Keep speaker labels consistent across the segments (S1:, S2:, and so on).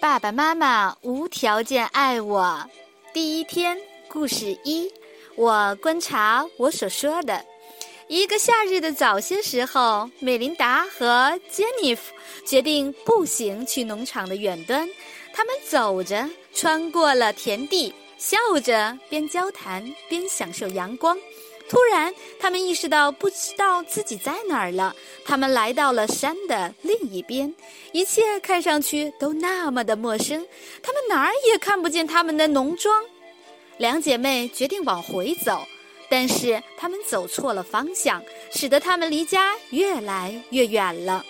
S1: 爸爸妈妈无条件爱我。第一天，故事一，我观察我所说的。一个夏日的早些时候，美琳达和杰尼弗决定步行去农场的远端。他们走着，穿过了田地，笑着，边交谈边享受阳光。突然，他们意识到不知道自己在哪儿了。他们来到了山的另一边，一切看上去都那么的陌生。他们哪儿也看不见他们的农庄。两姐妹决定往回走，但是他们走错了方向，使得他们离家越来越远了。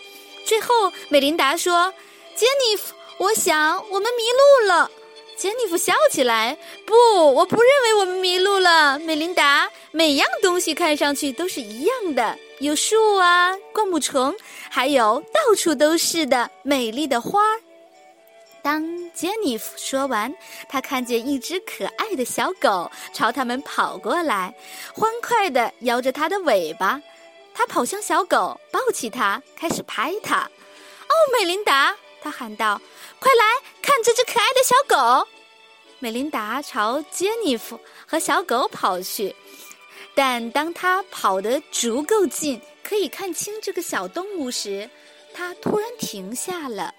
S1: 最后，美琳达说：“杰尼弗，我想我们迷路了。”杰尼弗笑起来：“不，我不认为我们迷路了，美琳达。每样东西看上去都是一样的，有树啊，灌木丛，还有到处都是的美丽的花。”当杰尼弗说完，他看见一只可爱的小狗朝他们跑过来，欢快地摇着它的尾巴。他跑向小狗，抱起它，开始拍它。“哦，美琳达！”他喊道。快来看这只可爱的小狗！美琳达朝杰尼弗和小狗跑去，但当他跑得足够近，可以看清这个小动物时，他突然停下了。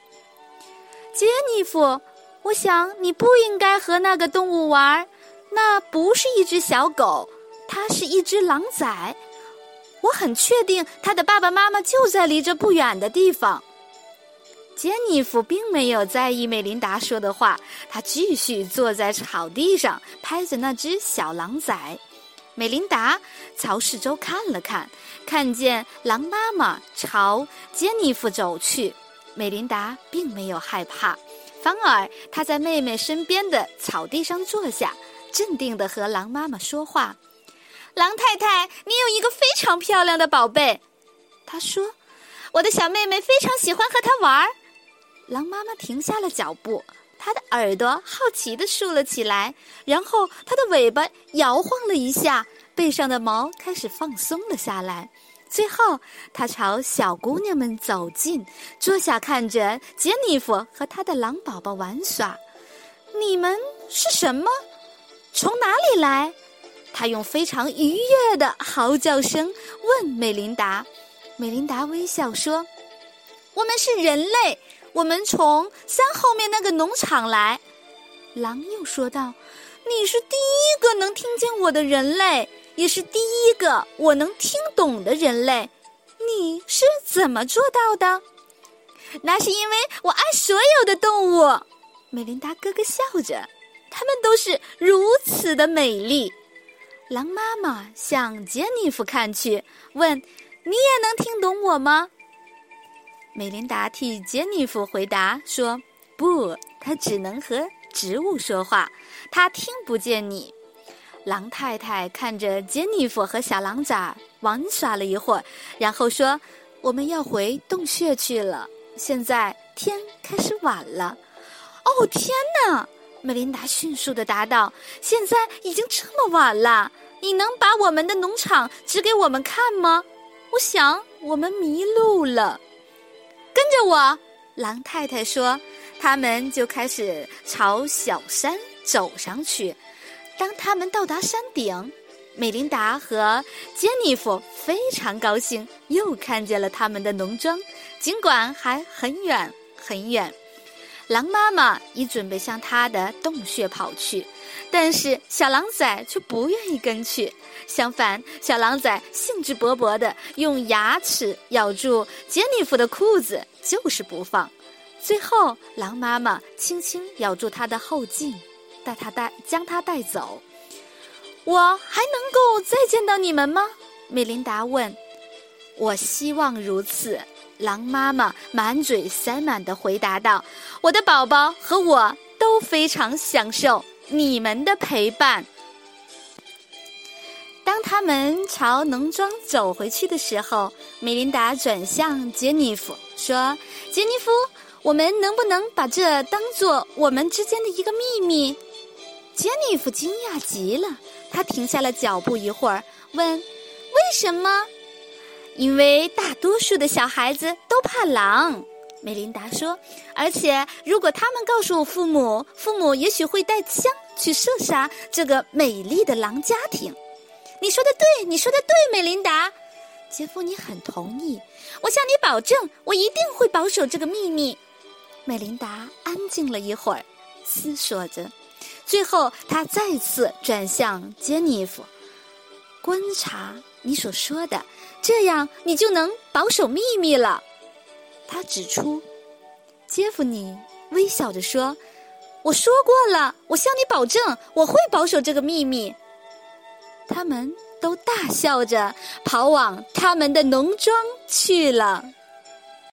S1: 杰尼弗，我想你不应该和那个动物玩，那不是一只小狗，它是一只狼崽。我很确定，它的爸爸妈妈就在离这不远的地方。杰尼弗并没有在意美琳达说的话，他继续坐在草地上拍着那只小狼崽。美琳达朝四周看了看，看见狼妈妈朝杰尼弗走去。美琳达并没有害怕，反而她在妹妹身边的草地上坐下，镇定地和狼妈妈说话：“狼太太，你有一个非常漂亮的宝贝。”她说：“我的小妹妹非常喜欢和它玩。”狼妈妈停下了脚步，它的耳朵好奇地竖了起来，然后它的尾巴摇晃了一下，背上的毛开始放松了下来。最后，它朝小姑娘们走近，坐下看着杰尼弗和他的狼宝宝玩耍。你们是什么？从哪里来？他用非常愉悦的嚎叫声问美琳达。美琳达微笑说：“我们是人类。”我们从山后面那个农场来，狼又说道：“你是第一个能听见我的人类，也是第一个我能听懂的人类。你是怎么做到的？那是因为我爱所有的动物。”美琳达咯咯笑着，它们都是如此的美丽。狼妈妈向杰尼弗看去，问：“你也能听懂我吗？”美琳达替杰尼弗回答说：“不，他只能和植物说话，他听不见你。”狼太太看着杰尼弗和小狼崽玩耍了一会儿，然后说：“我们要回洞穴去了。现在天开始晚了。”“哦，天哪！”美琳达迅速的答道：“现在已经这么晚了，你能把我们的农场指给我们看吗？我想我们迷路了。”跟着我，狼太太说，他们就开始朝小山走上去。当他们到达山顶，美琳达和杰尼弗非常高兴，又看见了他们的农庄，尽管还很远很远。狼妈妈已准备向他的洞穴跑去，但是小狼崽却不愿意跟去。相反，小狼崽兴致勃勃地用牙齿咬住杰尼弗的裤子，就是不放。最后，狼妈妈轻轻咬住他的后颈，带他带将他带走。我还能够再见到你们吗？美琳达问。我希望如此。狼妈妈满嘴塞满的回答道：“我的宝宝和我都非常享受你们的陪伴。”当他们朝农庄走回去的时候，米琳达转向杰尼夫说：“杰尼夫，我们能不能把这当做我们之间的一个秘密？”杰尼夫惊讶极了，他停下了脚步一会儿，问：“为什么？”因为大多数的小孩子都怕狼，美琳达说：“而且，如果他们告诉父母，父母也许会带枪去射杀这个美丽的狼家庭。”你说的对，你说的对，美琳达。杰夫，你很同意。我向你保证，我一定会保守这个秘密。美琳达安静了一会儿，思索着，最后她再次转向杰尼弗，观察你所说的，这样你就能保守秘密了。他指出，杰夫尼微笑着说：“我说过了，我向你保证，我会保守这个秘密。”他们都大笑着跑往他们的农庄去了。